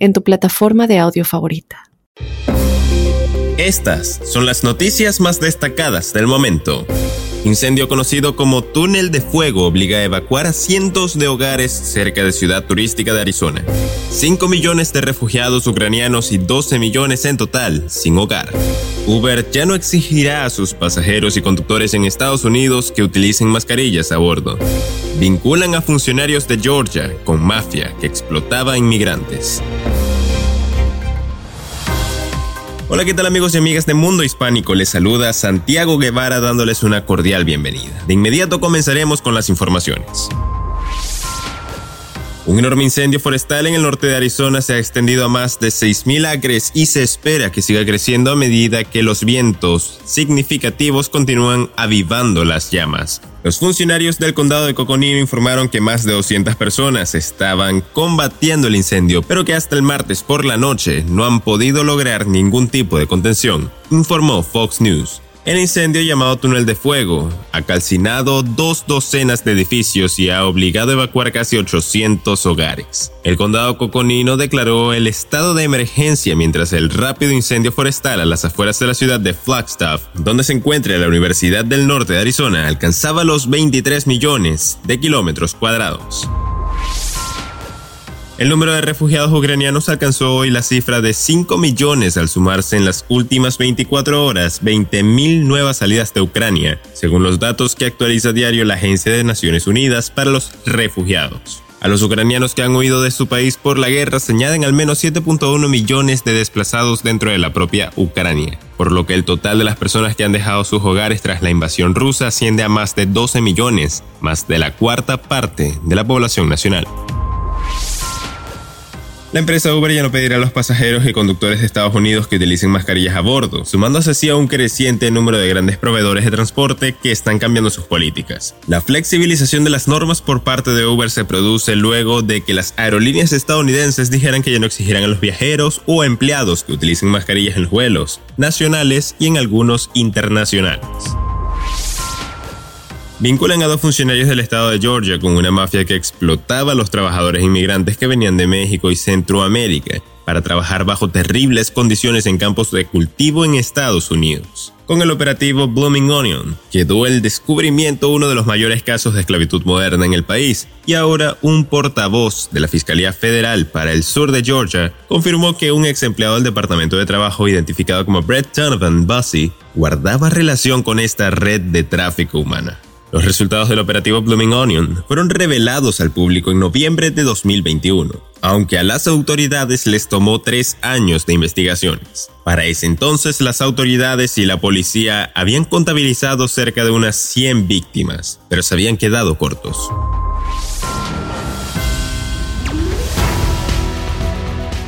en tu plataforma de audio favorita. Estas son las noticias más destacadas del momento. Incendio conocido como túnel de fuego obliga a evacuar a cientos de hogares cerca de ciudad turística de Arizona. 5 millones de refugiados ucranianos y 12 millones en total sin hogar. Uber ya no exigirá a sus pasajeros y conductores en Estados Unidos que utilicen mascarillas a bordo. Vinculan a funcionarios de Georgia con mafia que explotaba inmigrantes. Hola, ¿qué tal amigos y amigas de Mundo Hispánico? Les saluda Santiago Guevara dándoles una cordial bienvenida. De inmediato comenzaremos con las informaciones. Un enorme incendio forestal en el norte de Arizona se ha extendido a más de 6.000 acres y se espera que siga creciendo a medida que los vientos significativos continúan avivando las llamas. Los funcionarios del condado de Coconino informaron que más de 200 personas estaban combatiendo el incendio, pero que hasta el martes por la noche no han podido lograr ningún tipo de contención, informó Fox News. El incendio llamado Túnel de Fuego ha calcinado dos docenas de edificios y ha obligado a evacuar casi 800 hogares. El condado coconino declaró el estado de emergencia mientras el rápido incendio forestal a las afueras de la ciudad de Flagstaff, donde se encuentra la Universidad del Norte de Arizona, alcanzaba los 23 millones de kilómetros cuadrados. El número de refugiados ucranianos alcanzó hoy la cifra de 5 millones al sumarse en las últimas 24 horas 20.000 nuevas salidas de Ucrania, según los datos que actualiza diario la Agencia de Naciones Unidas para los Refugiados. A los ucranianos que han huido de su país por la guerra se añaden al menos 7.1 millones de desplazados dentro de la propia Ucrania, por lo que el total de las personas que han dejado sus hogares tras la invasión rusa asciende a más de 12 millones, más de la cuarta parte de la población nacional. La empresa Uber ya no pedirá a los pasajeros y conductores de Estados Unidos que utilicen mascarillas a bordo, sumándose así a un creciente número de grandes proveedores de transporte que están cambiando sus políticas. La flexibilización de las normas por parte de Uber se produce luego de que las aerolíneas estadounidenses dijeran que ya no exigirán a los viajeros o empleados que utilicen mascarillas en los vuelos nacionales y en algunos internacionales. Vinculan a dos funcionarios del estado de Georgia con una mafia que explotaba a los trabajadores inmigrantes que venían de México y Centroamérica para trabajar bajo terribles condiciones en campos de cultivo en Estados Unidos. Con el operativo Blooming Onion, quedó el descubrimiento uno de los mayores casos de esclavitud moderna en el país, y ahora un portavoz de la Fiscalía Federal para el sur de Georgia confirmó que un ex empleado del Departamento de Trabajo identificado como Brett Donovan Bussy guardaba relación con esta red de tráfico humana. Los resultados del operativo Blooming Onion fueron revelados al público en noviembre de 2021, aunque a las autoridades les tomó tres años de investigaciones. Para ese entonces, las autoridades y la policía habían contabilizado cerca de unas 100 víctimas, pero se habían quedado cortos.